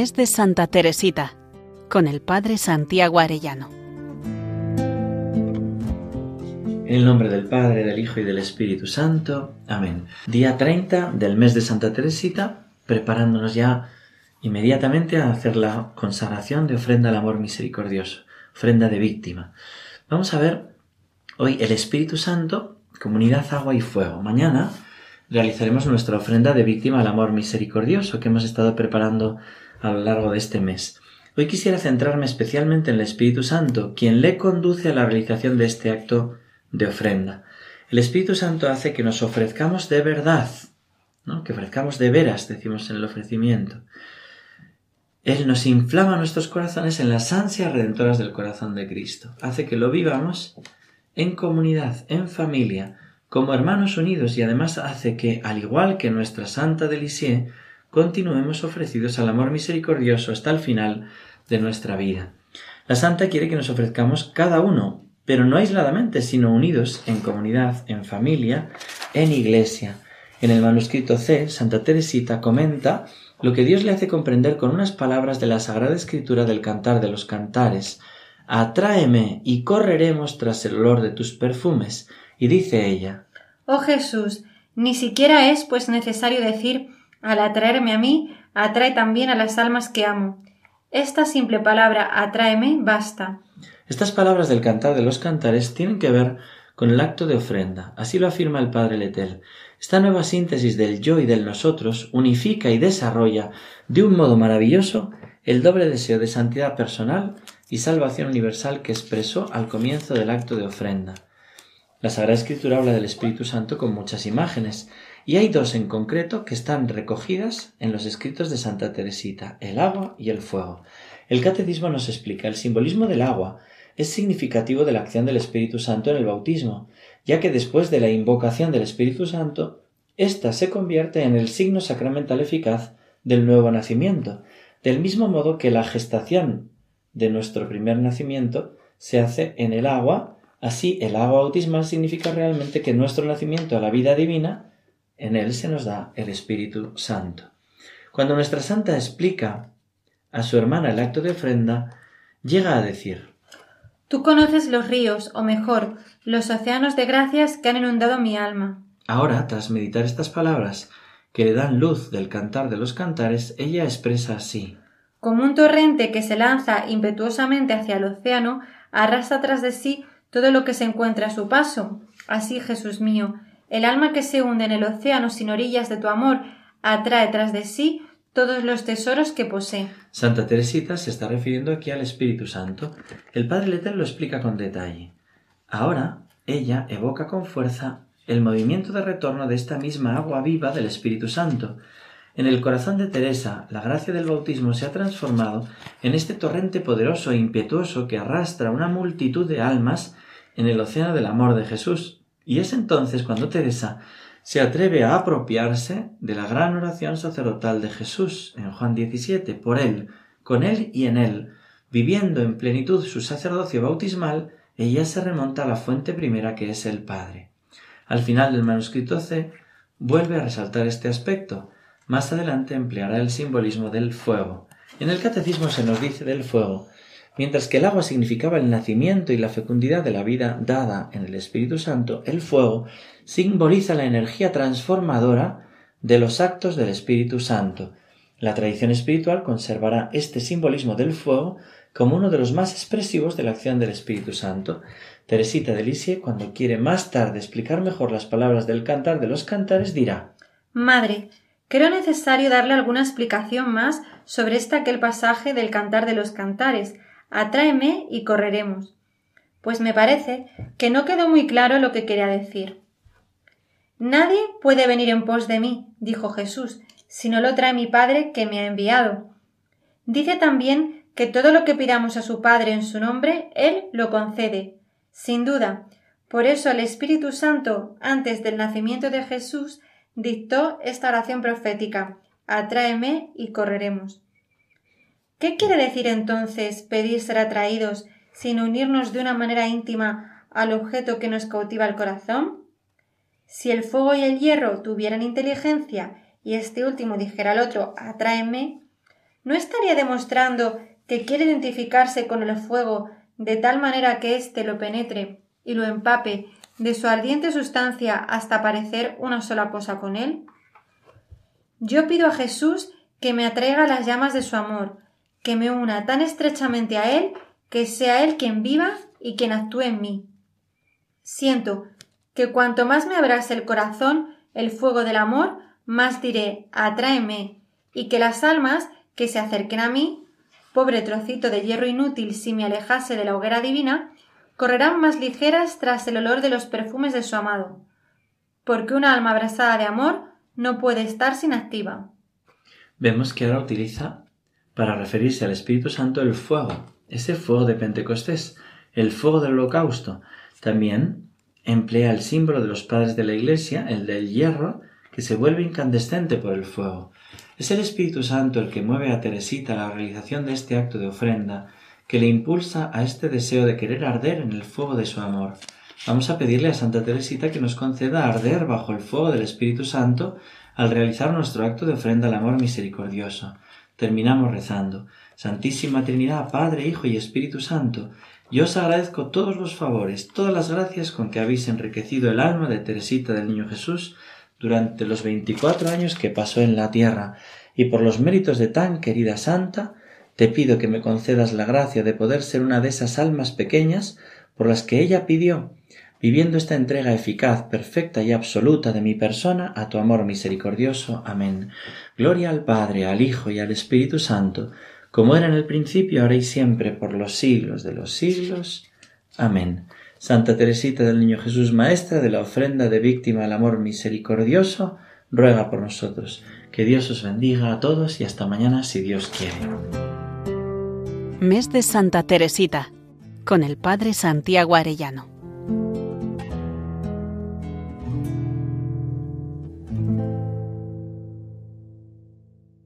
mes de Santa Teresita con el Padre Santiago Arellano. En el nombre del Padre, del Hijo y del Espíritu Santo. Amén. Día 30 del mes de Santa Teresita, preparándonos ya inmediatamente a hacer la consagración de ofrenda al amor misericordioso, ofrenda de víctima. Vamos a ver hoy el Espíritu Santo, comunidad, agua y fuego. Mañana realizaremos nuestra ofrenda de víctima al amor misericordioso que hemos estado preparando a lo largo de este mes. Hoy quisiera centrarme especialmente en el Espíritu Santo, quien le conduce a la realización de este acto de ofrenda. El Espíritu Santo hace que nos ofrezcamos de verdad, ¿no? que ofrezcamos de veras, decimos en el ofrecimiento. Él nos inflama nuestros corazones en las ansias redentoras del corazón de Cristo. Hace que lo vivamos en comunidad, en familia, como hermanos unidos y además hace que, al igual que nuestra Santa de continuemos ofrecidos al amor misericordioso hasta el final de nuestra vida. La Santa quiere que nos ofrezcamos cada uno, pero no aisladamente, sino unidos en comunidad, en familia, en iglesia. En el manuscrito C, Santa Teresita comenta lo que Dios le hace comprender con unas palabras de la Sagrada Escritura del Cantar de los Cantares. Atráeme y correremos tras el olor de tus perfumes, y dice ella Oh Jesús, ni siquiera es pues necesario decir al atraerme a mí, atrae también a las almas que amo. Esta simple palabra atráeme basta. Estas palabras del cantar de los cantares tienen que ver con el acto de ofrenda. Así lo afirma el Padre Letel. Esta nueva síntesis del yo y del nosotros unifica y desarrolla de un modo maravilloso el doble deseo de santidad personal y salvación universal que expresó al comienzo del acto de ofrenda. La Sagrada Escritura habla del Espíritu Santo con muchas imágenes, y hay dos en concreto que están recogidas en los escritos de Santa Teresita, el agua y el fuego. El catecismo nos explica el simbolismo del agua es significativo de la acción del Espíritu Santo en el bautismo, ya que después de la invocación del Espíritu Santo, ésta se convierte en el signo sacramental eficaz del nuevo nacimiento, del mismo modo que la gestación de nuestro primer nacimiento se hace en el agua Así, el agua bautismal significa realmente que nuestro nacimiento a la vida divina, en él se nos da el Espíritu Santo. Cuando nuestra santa explica a su hermana el acto de ofrenda, llega a decir Tú conoces los ríos, o mejor, los océanos de gracias que han inundado mi alma. Ahora, tras meditar estas palabras, que le dan luz del cantar de los cantares, ella expresa así Como un torrente que se lanza impetuosamente hacia el océano, arrastra tras de sí todo lo que se encuentra a su paso. Así, Jesús mío, el alma que se hunde en el océano sin orillas de tu amor atrae tras de sí todos los tesoros que posee. Santa Teresita se está refiriendo aquí al Espíritu Santo. El Padre Letel lo explica con detalle. Ahora, ella evoca con fuerza el movimiento de retorno de esta misma agua viva del Espíritu Santo. En el corazón de Teresa, la gracia del bautismo se ha transformado en este torrente poderoso e impetuoso que arrastra una multitud de almas en el océano del amor de Jesús. Y es entonces cuando Teresa se atreve a apropiarse de la gran oración sacerdotal de Jesús en Juan 17, por él, con él y en él, viviendo en plenitud su sacerdocio bautismal, ella se remonta a la fuente primera que es el Padre. Al final del manuscrito C vuelve a resaltar este aspecto. Más adelante empleará el simbolismo del fuego. En el catecismo se nos dice del fuego Mientras que el agua significaba el nacimiento y la fecundidad de la vida dada en el Espíritu Santo, el fuego simboliza la energía transformadora de los actos del Espíritu Santo. La tradición espiritual conservará este simbolismo del fuego como uno de los más expresivos de la acción del Espíritu Santo. Teresita de Lisieux, cuando quiere más tarde explicar mejor las palabras del cantar de los cantares, dirá Madre, creo necesario darle alguna explicación más sobre este aquel pasaje del cantar de los cantares, Atráeme y correremos. Pues me parece que no quedó muy claro lo que quería decir. Nadie puede venir en pos de mí, dijo Jesús, si no lo trae mi Padre que me ha enviado. Dice también que todo lo que pidamos a su Padre en su nombre, Él lo concede. Sin duda. Por eso el Espíritu Santo, antes del nacimiento de Jesús, dictó esta oración profética Atráeme y correremos. ¿Qué quiere decir entonces pedir ser atraídos sin unirnos de una manera íntima al objeto que nos cautiva el corazón? Si el fuego y el hierro tuvieran inteligencia y este último dijera al otro atráeme, ¿no estaría demostrando que quiere identificarse con el fuego de tal manera que éste lo penetre y lo empape de su ardiente sustancia hasta parecer una sola cosa con él? Yo pido a Jesús que me atraiga las llamas de su amor, que me una tan estrechamente a Él que sea Él quien viva y quien actúe en mí. Siento que cuanto más me abrase el corazón el fuego del amor, más diré atráeme, y que las almas que se acerquen a mí, pobre trocito de hierro inútil si me alejase de la hoguera divina, correrán más ligeras tras el olor de los perfumes de su amado, porque una alma abrasada de amor no puede estar sin activa. Vemos que ahora utiliza para referirse al Espíritu Santo el fuego, ese fuego de Pentecostés, el fuego del holocausto. También emplea el símbolo de los padres de la Iglesia, el del hierro, que se vuelve incandescente por el fuego. Es el Espíritu Santo el que mueve a Teresita a la realización de este acto de ofrenda, que le impulsa a este deseo de querer arder en el fuego de su amor. Vamos a pedirle a Santa Teresita que nos conceda arder bajo el fuego del Espíritu Santo al realizar nuestro acto de ofrenda al amor misericordioso. Terminamos rezando. Santísima Trinidad, Padre, Hijo y Espíritu Santo, yo os agradezco todos los favores, todas las gracias con que habéis enriquecido el alma de Teresita del Niño Jesús durante los veinticuatro años que pasó en la tierra, y por los méritos de tan querida santa, te pido que me concedas la gracia de poder ser una de esas almas pequeñas por las que ella pidió, viviendo esta entrega eficaz, perfecta y absoluta de mi persona a tu amor misericordioso. Amén. Gloria al Padre, al Hijo y al Espíritu Santo, como era en el principio, ahora y siempre, por los siglos de los siglos. Amén. Santa Teresita del Niño Jesús, Maestra de la ofrenda de víctima al amor misericordioso, ruega por nosotros. Que Dios os bendiga a todos y hasta mañana si Dios quiere. Mes de Santa Teresita, con el Padre Santiago Arellano.